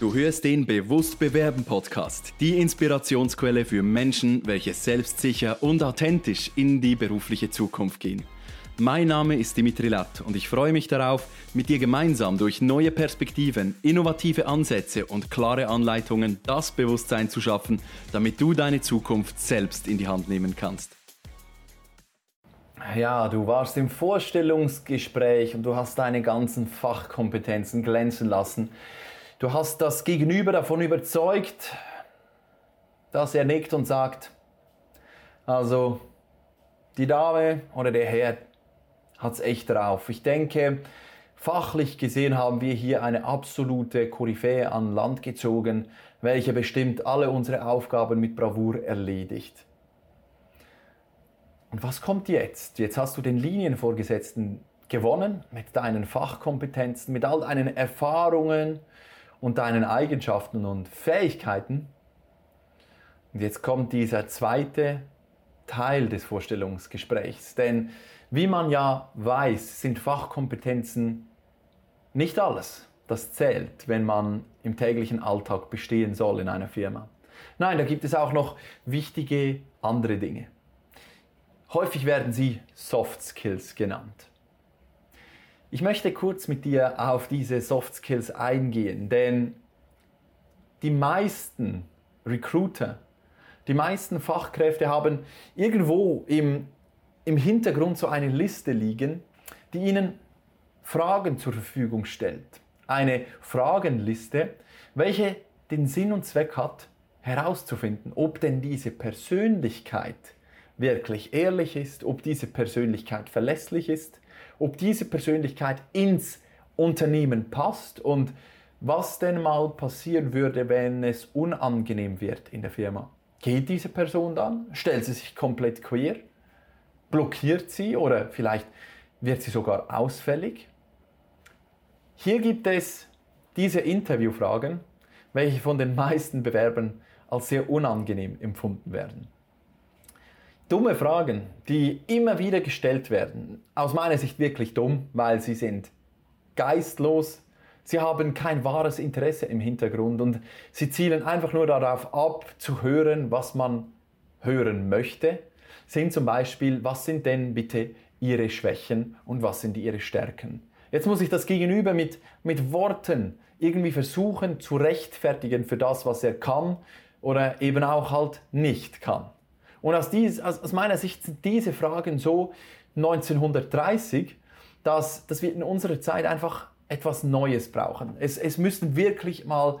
Du hörst den Bewusst Bewerben Podcast, die Inspirationsquelle für Menschen, welche selbstsicher und authentisch in die berufliche Zukunft gehen. Mein Name ist Dimitri Latt und ich freue mich darauf, mit dir gemeinsam durch neue Perspektiven, innovative Ansätze und klare Anleitungen das Bewusstsein zu schaffen, damit du deine Zukunft selbst in die Hand nehmen kannst. Ja, du warst im Vorstellungsgespräch und du hast deine ganzen Fachkompetenzen glänzen lassen. Du hast das Gegenüber davon überzeugt, dass er nickt und sagt, also die Dame oder der Herr hat es echt drauf. Ich denke, fachlich gesehen haben wir hier eine absolute Koryphäe an Land gezogen, welche bestimmt alle unsere Aufgaben mit Bravour erledigt. Und was kommt jetzt? Jetzt hast du den Linienvorgesetzten gewonnen mit deinen Fachkompetenzen, mit all deinen Erfahrungen, und deinen Eigenschaften und Fähigkeiten. Und jetzt kommt dieser zweite Teil des Vorstellungsgesprächs. Denn wie man ja weiß, sind Fachkompetenzen nicht alles. Das zählt, wenn man im täglichen Alltag bestehen soll in einer Firma. Nein, da gibt es auch noch wichtige andere Dinge. Häufig werden sie Soft Skills genannt. Ich möchte kurz mit dir auf diese Soft Skills eingehen, denn die meisten Recruiter, die meisten Fachkräfte haben irgendwo im, im Hintergrund so eine Liste liegen, die ihnen Fragen zur Verfügung stellt. Eine Fragenliste, welche den Sinn und Zweck hat, herauszufinden, ob denn diese Persönlichkeit wirklich ehrlich ist, ob diese Persönlichkeit verlässlich ist, ob diese Persönlichkeit ins Unternehmen passt und was denn mal passieren würde, wenn es unangenehm wird in der Firma. Geht diese Person dann? Stellt sie sich komplett queer? Blockiert sie oder vielleicht wird sie sogar ausfällig? Hier gibt es diese Interviewfragen, welche von den meisten Bewerbern als sehr unangenehm empfunden werden. Dumme Fragen, die immer wieder gestellt werden. Aus meiner Sicht wirklich dumm, weil sie sind geistlos. Sie haben kein wahres Interesse im Hintergrund und sie zielen einfach nur darauf ab, zu hören, was man hören möchte. Sind zum Beispiel, was sind denn bitte Ihre Schwächen und was sind Ihre Stärken? Jetzt muss ich das Gegenüber mit, mit Worten irgendwie versuchen zu rechtfertigen für das, was er kann oder eben auch halt nicht kann. Und aus, dies, aus, aus meiner Sicht sind diese Fragen so 1930, dass, dass wir in unserer Zeit einfach etwas Neues brauchen. Es, es müssen wirklich mal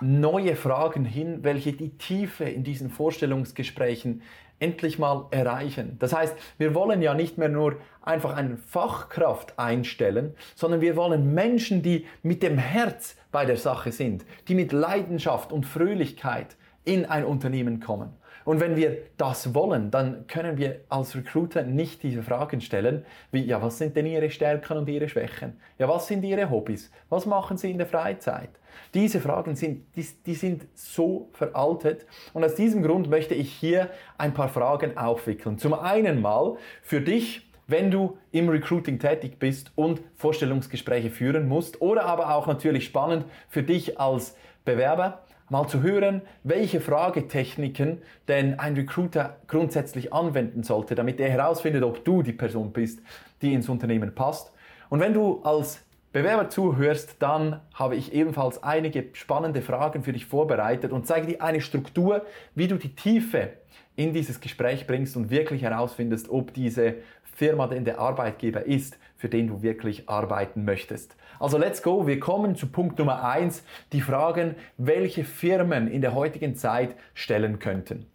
neue Fragen hin, welche die Tiefe in diesen Vorstellungsgesprächen endlich mal erreichen. Das heißt, wir wollen ja nicht mehr nur einfach eine Fachkraft einstellen, sondern wir wollen Menschen, die mit dem Herz bei der Sache sind, die mit Leidenschaft und Fröhlichkeit in ein Unternehmen kommen. Und wenn wir das wollen, dann können wir als Recruiter nicht diese Fragen stellen, wie, ja, was sind denn Ihre Stärken und Ihre Schwächen? Ja, was sind Ihre Hobbys? Was machen Sie in der Freizeit? Diese Fragen sind, die, die sind so veraltet. Und aus diesem Grund möchte ich hier ein paar Fragen aufwickeln. Zum einen mal für dich, wenn du im Recruiting tätig bist und Vorstellungsgespräche führen musst oder aber auch natürlich spannend für dich als Bewerber, mal zu hören, welche Fragetechniken denn ein Recruiter grundsätzlich anwenden sollte, damit er herausfindet, ob du die Person bist, die ins Unternehmen passt. Und wenn du als Bewerber zuhörst, dann habe ich ebenfalls einige spannende Fragen für dich vorbereitet und zeige dir eine Struktur, wie du die Tiefe in dieses Gespräch bringst und wirklich herausfindest, ob diese Firma denn der Arbeitgeber ist, für den du wirklich arbeiten möchtest. Also let's go, wir kommen zu Punkt Nummer eins: die Fragen, welche Firmen in der heutigen Zeit stellen könnten.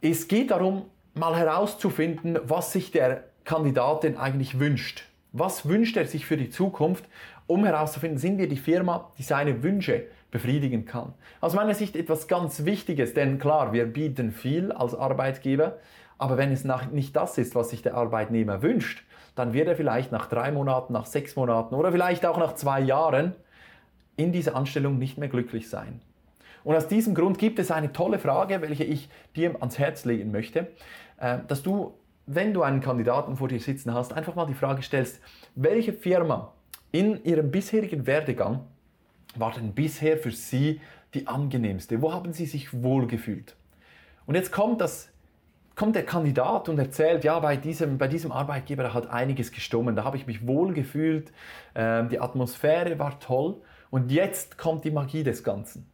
Es geht darum, mal herauszufinden, was sich der Kandidat denn eigentlich wünscht. Was wünscht er sich für die Zukunft, um herauszufinden, sind wir die Firma, die seine Wünsche befriedigen kann. Aus meiner Sicht etwas ganz Wichtiges, denn klar, wir bieten viel als Arbeitgeber, aber wenn es nicht das ist, was sich der Arbeitnehmer wünscht, dann wird er vielleicht nach drei Monaten, nach sechs Monaten oder vielleicht auch nach zwei Jahren in dieser Anstellung nicht mehr glücklich sein. Und aus diesem Grund gibt es eine tolle Frage, welche ich dir ans Herz legen möchte, äh, dass du, wenn du einen Kandidaten vor dir sitzen hast, einfach mal die Frage stellst, welche Firma in ihrem bisherigen Werdegang war denn bisher für Sie die angenehmste? Wo haben Sie sich wohlgefühlt? Und jetzt kommt, das, kommt der Kandidat und erzählt, ja, bei diesem, bei diesem Arbeitgeber hat einiges gestummen, da habe ich mich wohlgefühlt, äh, die Atmosphäre war toll und jetzt kommt die Magie des Ganzen.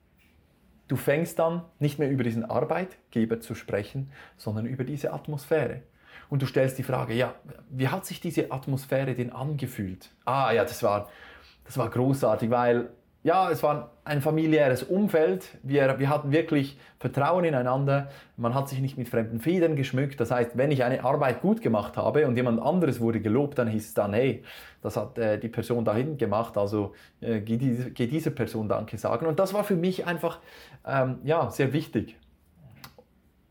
Du fängst dann nicht mehr über diesen Arbeitgeber zu sprechen, sondern über diese Atmosphäre. Und du stellst die Frage, ja, wie hat sich diese Atmosphäre denn angefühlt? Ah ja, das war, das war großartig, weil ja, es war ein familiäres Umfeld. Wir, wir hatten wirklich Vertrauen ineinander. Man hat sich nicht mit fremden Federn geschmückt. Das heißt, wenn ich eine Arbeit gut gemacht habe und jemand anderes wurde gelobt, dann hieß es dann, hey, das hat äh, die Person da hinten gemacht, also äh, geh, diese, geh dieser Person Danke sagen. Und das war für mich einfach ähm, ja, sehr wichtig.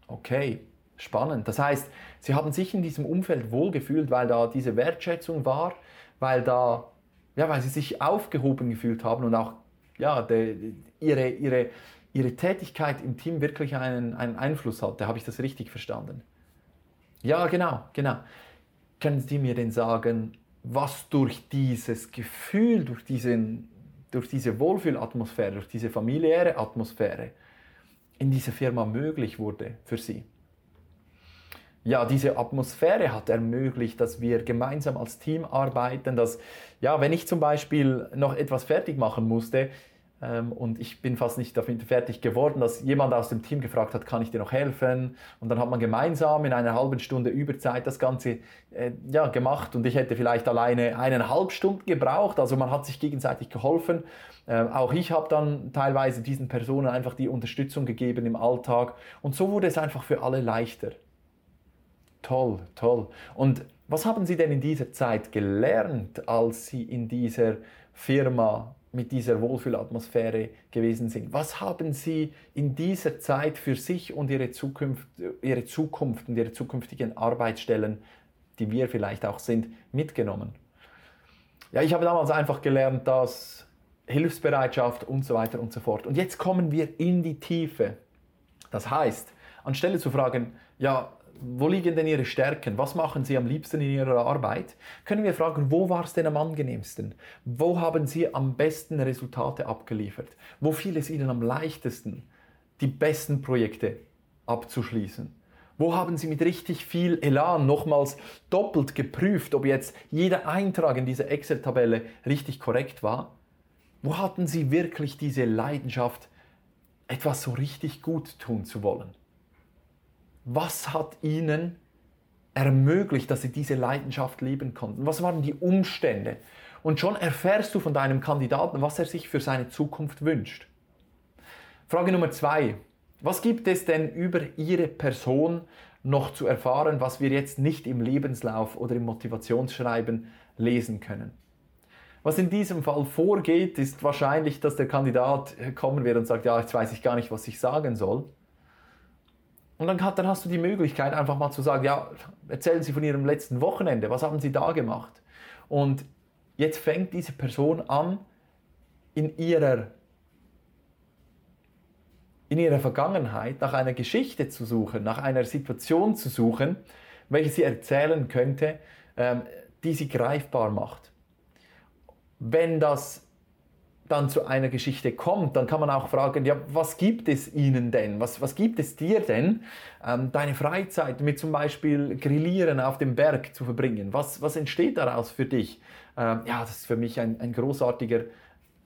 Okay, spannend. Das heißt, sie haben sich in diesem Umfeld wohlgefühlt, weil da diese Wertschätzung war, weil da ja, weil sie sich aufgehoben gefühlt haben und auch ja, de, ihre, ihre, ihre Tätigkeit im Team wirklich einen, einen Einfluss hatte. Habe ich das richtig verstanden? Ja, genau, genau. Können Sie mir denn sagen, was durch dieses Gefühl, durch, diesen, durch diese Wohlfühlatmosphäre, durch diese familiäre Atmosphäre in dieser Firma möglich wurde für Sie? Ja, diese Atmosphäre hat ermöglicht, dass wir gemeinsam als Team arbeiten, dass, ja, wenn ich zum Beispiel noch etwas fertig machen musste, ähm, und ich bin fast nicht damit fertig geworden, dass jemand aus dem Team gefragt hat, kann ich dir noch helfen? Und dann hat man gemeinsam in einer halben Stunde Überzeit das Ganze äh, ja, gemacht und ich hätte vielleicht alleine eineinhalb Stunden gebraucht. Also man hat sich gegenseitig geholfen. Äh, auch ich habe dann teilweise diesen Personen einfach die Unterstützung gegeben im Alltag und so wurde es einfach für alle leichter. Toll, toll. Und was haben Sie denn in dieser Zeit gelernt, als Sie in dieser Firma mit dieser Wohlfühlatmosphäre gewesen sind? Was haben Sie in dieser Zeit für sich und Ihre Zukunft, Ihre Zukunft und Ihre zukünftigen Arbeitsstellen, die wir vielleicht auch sind, mitgenommen? Ja, ich habe damals einfach gelernt, dass Hilfsbereitschaft und so weiter und so fort. Und jetzt kommen wir in die Tiefe. Das heißt, anstelle zu fragen, ja, wo liegen denn Ihre Stärken? Was machen Sie am liebsten in Ihrer Arbeit? Können wir fragen, wo war es denn am angenehmsten? Wo haben Sie am besten Resultate abgeliefert? Wo fiel es Ihnen am leichtesten, die besten Projekte abzuschließen? Wo haben Sie mit richtig viel Elan nochmals doppelt geprüft, ob jetzt jeder Eintrag in dieser Excel-Tabelle richtig korrekt war? Wo hatten Sie wirklich diese Leidenschaft, etwas so richtig gut tun zu wollen? Was hat ihnen ermöglicht, dass sie diese Leidenschaft leben konnten? Was waren die Umstände? Und schon erfährst du von deinem Kandidaten, was er sich für seine Zukunft wünscht. Frage Nummer zwei. Was gibt es denn über Ihre Person noch zu erfahren, was wir jetzt nicht im Lebenslauf oder im Motivationsschreiben lesen können? Was in diesem Fall vorgeht, ist wahrscheinlich, dass der Kandidat kommen wird und sagt, ja, jetzt weiß ich gar nicht, was ich sagen soll. Und dann, dann hast du die Möglichkeit, einfach mal zu sagen, ja, erzählen Sie von Ihrem letzten Wochenende, was haben Sie da gemacht? Und jetzt fängt diese Person an, in ihrer, in ihrer Vergangenheit nach einer Geschichte zu suchen, nach einer Situation zu suchen, welche sie erzählen könnte, ähm, die sie greifbar macht. Wenn das dann zu einer Geschichte kommt, dann kann man auch fragen, ja, was gibt es ihnen denn? Was, was gibt es dir denn, ähm, deine Freizeit mit zum Beispiel Grillieren auf dem Berg zu verbringen? Was, was entsteht daraus für dich? Ähm, ja, das ist für mich ein, ein großartiger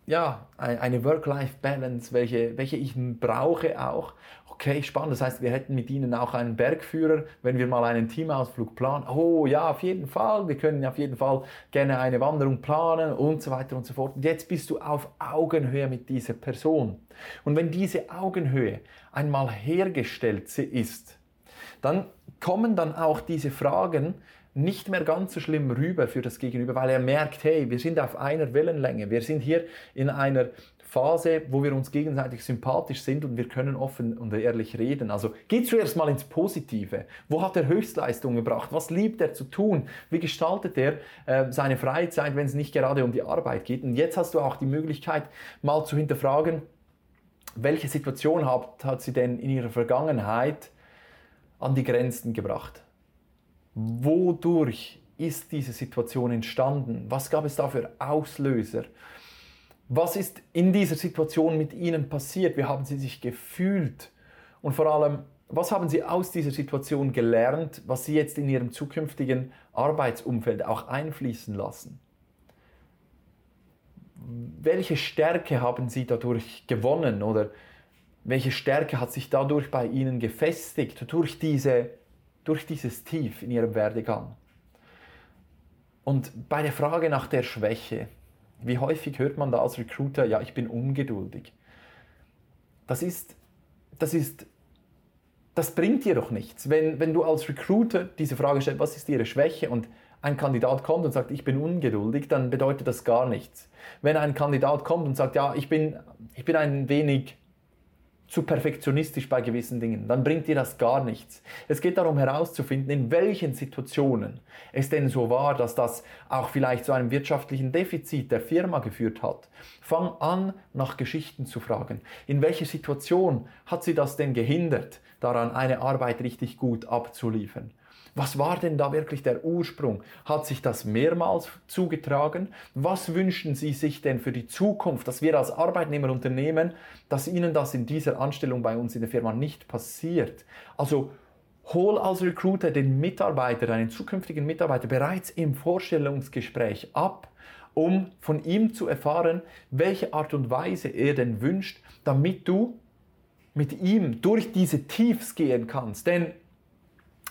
ja, eine Work-Life-Balance, welche, welche ich brauche auch. Okay, spannend. Das heißt, wir hätten mit Ihnen auch einen Bergführer, wenn wir mal einen Teamausflug planen. Oh ja, auf jeden Fall. Wir können auf jeden Fall gerne eine Wanderung planen und so weiter und so fort. Und jetzt bist du auf Augenhöhe mit dieser Person. Und wenn diese Augenhöhe einmal hergestellt ist, dann kommen dann auch diese Fragen, nicht mehr ganz so schlimm rüber für das Gegenüber, weil er merkt, hey, wir sind auf einer Wellenlänge, wir sind hier in einer Phase, wo wir uns gegenseitig sympathisch sind und wir können offen und ehrlich reden. Also geh zuerst mal ins Positive. Wo hat er Höchstleistung gebracht? Was liebt er zu tun? Wie gestaltet er äh, seine Freizeit, wenn es nicht gerade um die Arbeit geht? Und jetzt hast du auch die Möglichkeit, mal zu hinterfragen, welche Situation hat, hat sie denn in ihrer Vergangenheit an die Grenzen gebracht? Wodurch ist diese Situation entstanden? Was gab es da für Auslöser? Was ist in dieser Situation mit Ihnen passiert? Wie haben Sie sich gefühlt? Und vor allem, was haben Sie aus dieser Situation gelernt, was Sie jetzt in Ihrem zukünftigen Arbeitsumfeld auch einfließen lassen? Welche Stärke haben Sie dadurch gewonnen oder welche Stärke hat sich dadurch bei Ihnen gefestigt durch, diese, durch dieses Tief in Ihrem Werdegang? Und bei der Frage nach der Schwäche, wie häufig hört man da als Recruiter, ja, ich bin ungeduldig. Das ist, das ist, das bringt dir doch nichts. Wenn, wenn du als Recruiter diese Frage stellst, was ist ihre Schwäche und ein Kandidat kommt und sagt, ich bin ungeduldig, dann bedeutet das gar nichts. Wenn ein Kandidat kommt und sagt, ja, ich bin, ich bin ein wenig zu perfektionistisch bei gewissen Dingen, dann bringt dir das gar nichts. Es geht darum herauszufinden, in welchen Situationen es denn so war, dass das auch vielleicht zu einem wirtschaftlichen Defizit der Firma geführt hat. Fang an, nach Geschichten zu fragen. In welcher Situation hat sie das denn gehindert, daran eine Arbeit richtig gut abzuliefern? Was war denn da wirklich der Ursprung? Hat sich das mehrmals zugetragen? Was wünschen Sie sich denn für die Zukunft, dass wir als Arbeitnehmer unternehmen, dass Ihnen das in dieser Anstellung bei uns in der Firma nicht passiert? Also hol als Recruiter den Mitarbeiter, deinen zukünftigen Mitarbeiter bereits im Vorstellungsgespräch ab, um von ihm zu erfahren, welche Art und Weise er denn wünscht, damit du mit ihm durch diese Tiefs gehen kannst. Denn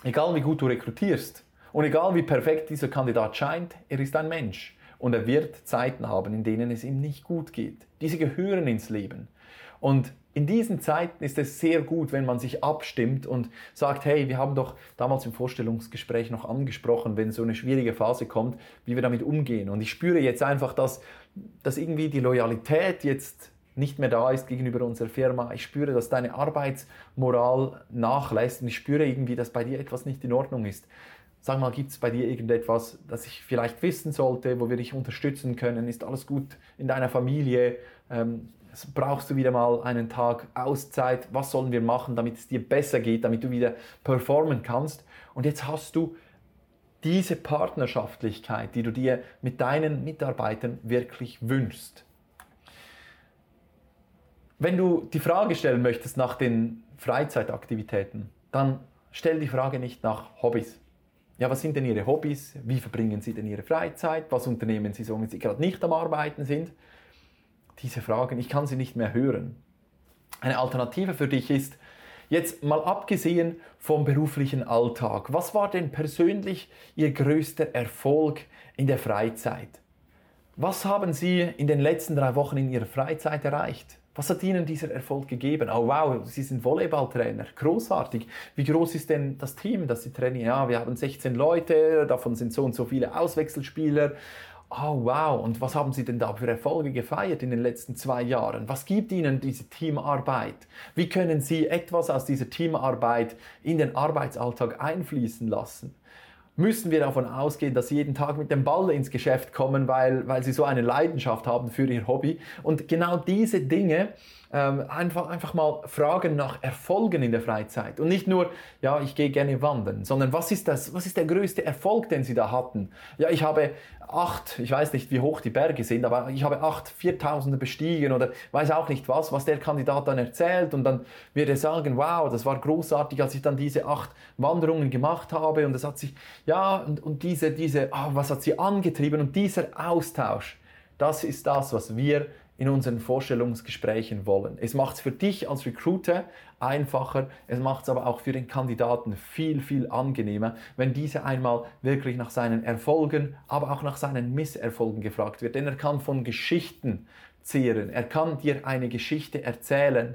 egal wie gut du rekrutierst und egal wie perfekt dieser Kandidat scheint, er ist ein Mensch und er wird Zeiten haben, in denen es ihm nicht gut geht. Diese gehören ins Leben. Und in diesen Zeiten ist es sehr gut, wenn man sich abstimmt und sagt, hey, wir haben doch damals im Vorstellungsgespräch noch angesprochen, wenn so eine schwierige Phase kommt, wie wir damit umgehen. Und ich spüre jetzt einfach, dass, dass irgendwie die Loyalität jetzt nicht mehr da ist gegenüber unserer Firma. Ich spüre, dass deine Arbeitsmoral nachlässt und ich spüre irgendwie, dass bei dir etwas nicht in Ordnung ist. Sag mal, gibt es bei dir irgendetwas, das ich vielleicht wissen sollte, wo wir dich unterstützen können? Ist alles gut in deiner Familie? Ähm, brauchst du wieder mal einen Tag Auszeit? Was sollen wir machen, damit es dir besser geht, damit du wieder performen kannst? Und jetzt hast du diese Partnerschaftlichkeit, die du dir mit deinen Mitarbeitern wirklich wünschst. Wenn du die Frage stellen möchtest nach den Freizeitaktivitäten, dann stell die Frage nicht nach Hobbys. Ja, was sind denn Ihre Hobbys? Wie verbringen Sie denn Ihre Freizeit? Was unternehmen Sie so, wenn Sie gerade nicht am Arbeiten sind? Diese Fragen, ich kann sie nicht mehr hören. Eine Alternative für dich ist, jetzt mal abgesehen vom beruflichen Alltag, was war denn persönlich Ihr größter Erfolg in der Freizeit? Was haben Sie in den letzten drei Wochen in Ihrer Freizeit erreicht? Was hat Ihnen dieser Erfolg gegeben? Oh wow, Sie sind Volleyballtrainer, großartig. Wie groß ist denn das Team, das Sie trainieren? Ja, wir haben 16 Leute, davon sind so und so viele Auswechselspieler. Oh wow, und was haben Sie denn da für Erfolge gefeiert in den letzten zwei Jahren? Was gibt Ihnen diese Teamarbeit? Wie können Sie etwas aus dieser Teamarbeit in den Arbeitsalltag einfließen lassen? Müssen wir davon ausgehen, dass sie jeden Tag mit dem Ball ins Geschäft kommen, weil, weil sie so eine Leidenschaft haben für ihr Hobby. Und genau diese Dinge ähm, einfach, einfach mal fragen nach Erfolgen in der Freizeit. Und nicht nur, ja, ich gehe gerne wandern, sondern was ist, das, was ist der größte Erfolg, den Sie da hatten? Ja, ich habe acht, ich weiß nicht, wie hoch die Berge sind, aber ich habe acht Viertausende bestiegen oder weiß auch nicht was, was der Kandidat dann erzählt. Und dann wird er sagen, wow, das war großartig, als ich dann diese acht Wanderungen gemacht habe. Und es hat sich, ja, und, und diese, diese, oh, was hat sie angetrieben? Und dieser Austausch, das ist das, was wir in unseren Vorstellungsgesprächen wollen. Es macht es für dich als Recruiter einfacher, es macht es aber auch für den Kandidaten viel, viel angenehmer, wenn dieser einmal wirklich nach seinen Erfolgen, aber auch nach seinen Misserfolgen gefragt wird. Denn er kann von Geschichten zehren, er kann dir eine Geschichte erzählen.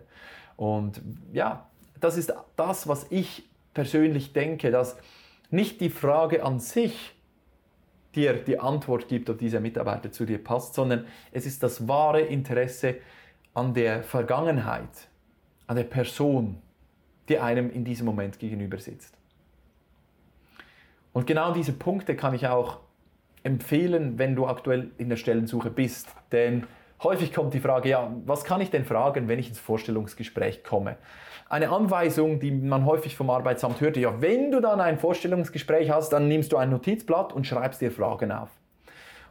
Und ja, das ist das, was ich persönlich denke, dass nicht die Frage an sich, dir die Antwort gibt, ob dieser Mitarbeiter zu dir passt, sondern es ist das wahre Interesse an der Vergangenheit, an der Person, die einem in diesem Moment gegenüber sitzt. Und genau diese Punkte kann ich auch empfehlen, wenn du aktuell in der Stellensuche bist. Denn häufig kommt die Frage, ja, was kann ich denn fragen, wenn ich ins Vorstellungsgespräch komme? eine Anweisung, die man häufig vom Arbeitsamt hört, ja, wenn du dann ein Vorstellungsgespräch hast, dann nimmst du ein Notizblatt und schreibst dir Fragen auf.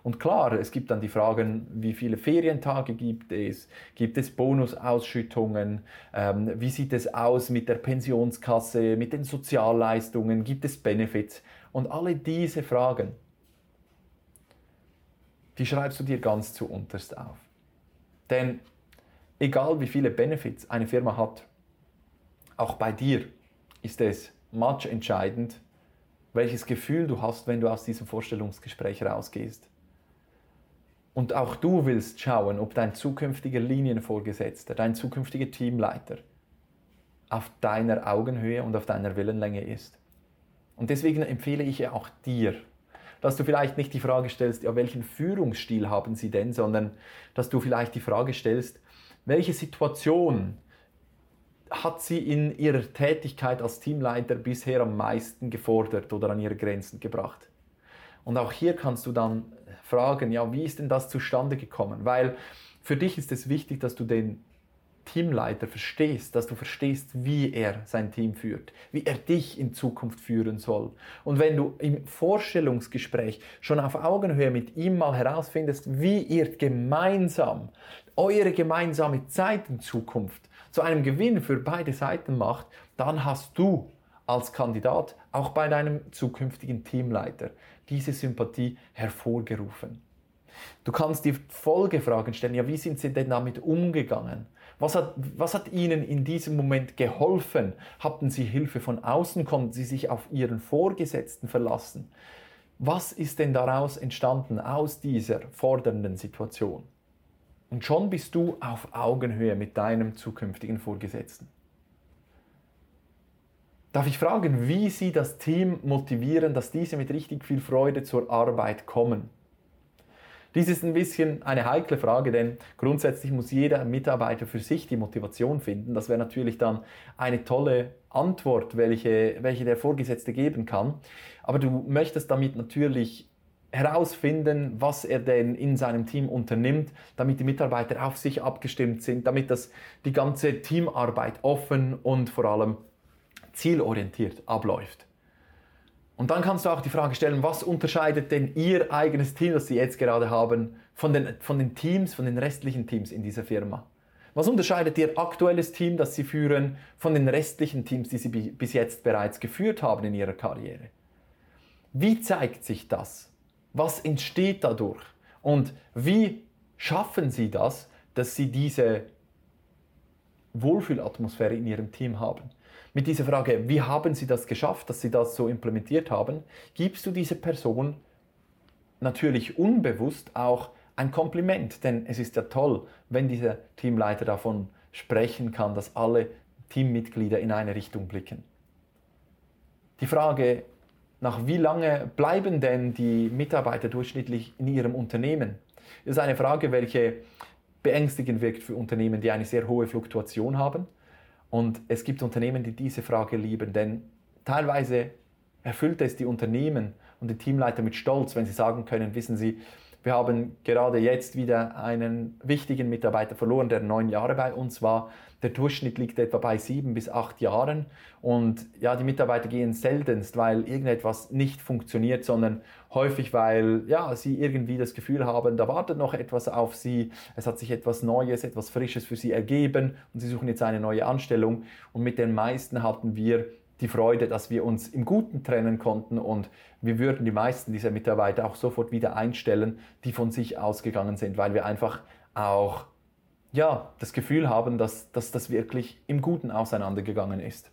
Und klar, es gibt dann die Fragen, wie viele Ferientage gibt es, gibt es Bonusausschüttungen, ähm, wie sieht es aus mit der Pensionskasse, mit den Sozialleistungen, gibt es Benefits und alle diese Fragen, die schreibst du dir ganz zu unterst auf. Denn egal wie viele Benefits eine Firma hat, auch bei dir ist es much entscheidend, welches Gefühl du hast, wenn du aus diesem Vorstellungsgespräch rausgehst. Und auch du willst schauen, ob dein zukünftiger Linienvorgesetzter, dein zukünftiger Teamleiter auf deiner Augenhöhe und auf deiner Wellenlänge ist. Und deswegen empfehle ich auch dir, dass du vielleicht nicht die Frage stellst, ja, welchen Führungsstil haben sie denn, sondern dass du vielleicht die Frage stellst, welche Situation hat sie in ihrer Tätigkeit als Teamleiter bisher am meisten gefordert oder an ihre Grenzen gebracht? Und auch hier kannst du dann fragen, ja, wie ist denn das zustande gekommen? Weil für dich ist es wichtig, dass du den Teamleiter verstehst, dass du verstehst, wie er sein Team führt, wie er dich in Zukunft führen soll. Und wenn du im Vorstellungsgespräch schon auf Augenhöhe mit ihm mal herausfindest, wie ihr gemeinsam eure gemeinsame Zeit in Zukunft zu einem Gewinn für beide Seiten macht, dann hast du als Kandidat auch bei deinem zukünftigen Teamleiter diese Sympathie hervorgerufen. Du kannst die Folgefragen stellen, ja, wie sind sie denn damit umgegangen? Was hat, was hat Ihnen in diesem Moment geholfen? Hatten Sie Hilfe von außen? Konnten Sie sich auf Ihren Vorgesetzten verlassen? Was ist denn daraus entstanden aus dieser fordernden Situation? Und schon bist du auf Augenhöhe mit deinem zukünftigen Vorgesetzten. Darf ich fragen, wie Sie das Team motivieren, dass diese mit richtig viel Freude zur Arbeit kommen? Dies ist ein bisschen eine heikle Frage, denn grundsätzlich muss jeder Mitarbeiter für sich die Motivation finden. Das wäre natürlich dann eine tolle Antwort, welche, welche der Vorgesetzte geben kann. Aber du möchtest damit natürlich herausfinden, was er denn in seinem Team unternimmt, damit die Mitarbeiter auf sich abgestimmt sind, damit das die ganze Teamarbeit offen und vor allem zielorientiert abläuft. Und dann kannst du auch die Frage stellen, was unterscheidet denn Ihr eigenes Team, das Sie jetzt gerade haben, von den, von den Teams, von den restlichen Teams in dieser Firma? Was unterscheidet Ihr aktuelles Team, das Sie führen, von den restlichen Teams, die Sie bis jetzt bereits geführt haben in Ihrer Karriere? Wie zeigt sich das? Was entsteht dadurch? Und wie schaffen Sie das, dass Sie diese Wohlfühlatmosphäre in Ihrem Team haben? Mit dieser Frage, wie haben Sie das geschafft, dass Sie das so implementiert haben, gibst du dieser Person natürlich unbewusst auch ein Kompliment, denn es ist ja toll, wenn dieser Teamleiter davon sprechen kann, dass alle Teammitglieder in eine Richtung blicken. Die Frage, nach wie lange bleiben denn die Mitarbeiter durchschnittlich in ihrem Unternehmen, ist eine Frage, welche beängstigend wirkt für Unternehmen, die eine sehr hohe Fluktuation haben und es gibt Unternehmen, die diese Frage lieben, denn teilweise erfüllt es die Unternehmen und die Teamleiter mit Stolz, wenn sie sagen können, wissen Sie, wir haben gerade jetzt wieder einen wichtigen Mitarbeiter verloren, der neun Jahre bei uns war. Der Durchschnitt liegt etwa bei sieben bis acht Jahren. Und ja, die Mitarbeiter gehen seltenst, weil irgendetwas nicht funktioniert, sondern häufig, weil ja, sie irgendwie das Gefühl haben, da wartet noch etwas auf sie. Es hat sich etwas Neues, etwas Frisches für sie ergeben und sie suchen jetzt eine neue Anstellung. Und mit den meisten hatten wir die Freude, dass wir uns im Guten trennen konnten und wir würden die meisten dieser Mitarbeiter auch sofort wieder einstellen, die von sich ausgegangen sind, weil wir einfach auch ja, das Gefühl haben, dass, dass das wirklich im Guten auseinandergegangen ist.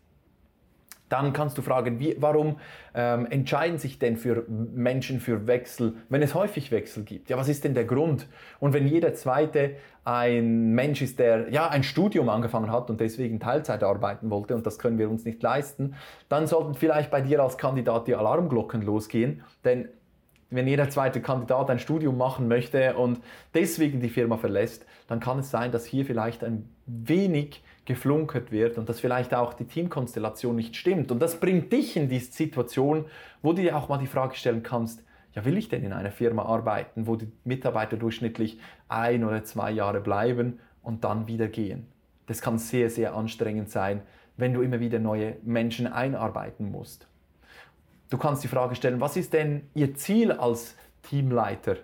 Dann kannst du fragen, wie, warum ähm, entscheiden sich denn für Menschen für Wechsel, wenn es häufig Wechsel gibt? Ja, was ist denn der Grund? Und wenn jeder zweite ein Mensch ist, der ja ein Studium angefangen hat und deswegen Teilzeit arbeiten wollte und das können wir uns nicht leisten, dann sollten vielleicht bei dir als Kandidat die Alarmglocken losgehen, denn wenn jeder zweite Kandidat ein Studium machen möchte und deswegen die Firma verlässt, dann kann es sein, dass hier vielleicht ein wenig geflunkert wird und dass vielleicht auch die Teamkonstellation nicht stimmt. Und das bringt dich in diese Situation, wo du dir auch mal die Frage stellen kannst, ja, will ich denn in einer Firma arbeiten, wo die Mitarbeiter durchschnittlich ein oder zwei Jahre bleiben und dann wieder gehen? Das kann sehr, sehr anstrengend sein, wenn du immer wieder neue Menschen einarbeiten musst. Du kannst die Frage stellen, was ist denn Ihr Ziel als Teamleiter?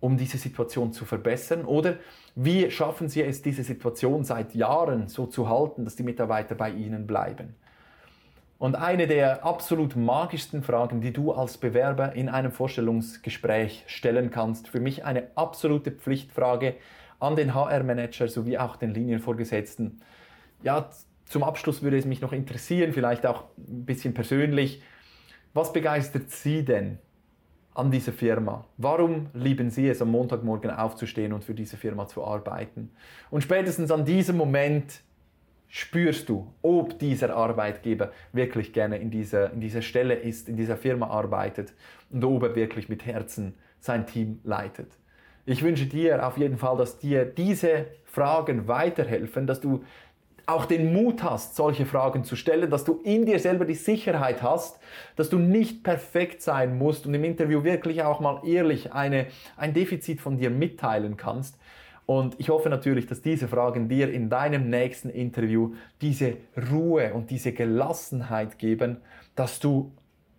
um diese Situation zu verbessern? Oder wie schaffen Sie es, diese Situation seit Jahren so zu halten, dass die Mitarbeiter bei Ihnen bleiben? Und eine der absolut magischsten Fragen, die du als Bewerber in einem Vorstellungsgespräch stellen kannst, für mich eine absolute Pflichtfrage an den HR-Manager sowie auch den Linienvorgesetzten. Ja, zum Abschluss würde es mich noch interessieren, vielleicht auch ein bisschen persönlich, was begeistert Sie denn an dieser Firma? Warum lieben Sie es, am Montagmorgen aufzustehen und für diese Firma zu arbeiten? Und spätestens an diesem Moment spürst du, ob dieser Arbeitgeber wirklich gerne in dieser, in dieser Stelle ist, in dieser Firma arbeitet und ob er wirklich mit Herzen sein Team leitet. Ich wünsche dir auf jeden Fall, dass dir diese Fragen weiterhelfen, dass du auch den Mut hast, solche Fragen zu stellen, dass du in dir selber die Sicherheit hast, dass du nicht perfekt sein musst und im Interview wirklich auch mal ehrlich eine, ein Defizit von dir mitteilen kannst. Und ich hoffe natürlich, dass diese Fragen dir in deinem nächsten Interview diese Ruhe und diese Gelassenheit geben, dass du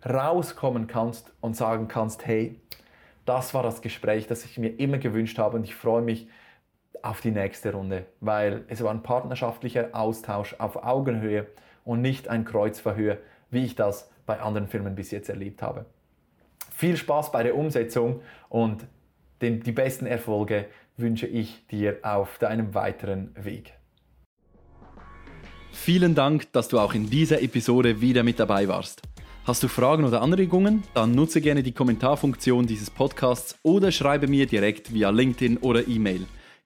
rauskommen kannst und sagen kannst, hey, das war das Gespräch, das ich mir immer gewünscht habe und ich freue mich, auf die nächste Runde, weil es war ein partnerschaftlicher Austausch auf Augenhöhe und nicht ein Kreuzverhör, wie ich das bei anderen Firmen bis jetzt erlebt habe. Viel Spaß bei der Umsetzung und den, die besten Erfolge wünsche ich dir auf deinem weiteren Weg. Vielen Dank, dass du auch in dieser Episode wieder mit dabei warst. Hast du Fragen oder Anregungen? Dann nutze gerne die Kommentarfunktion dieses Podcasts oder schreibe mir direkt via LinkedIn oder E-Mail.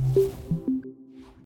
Thank you.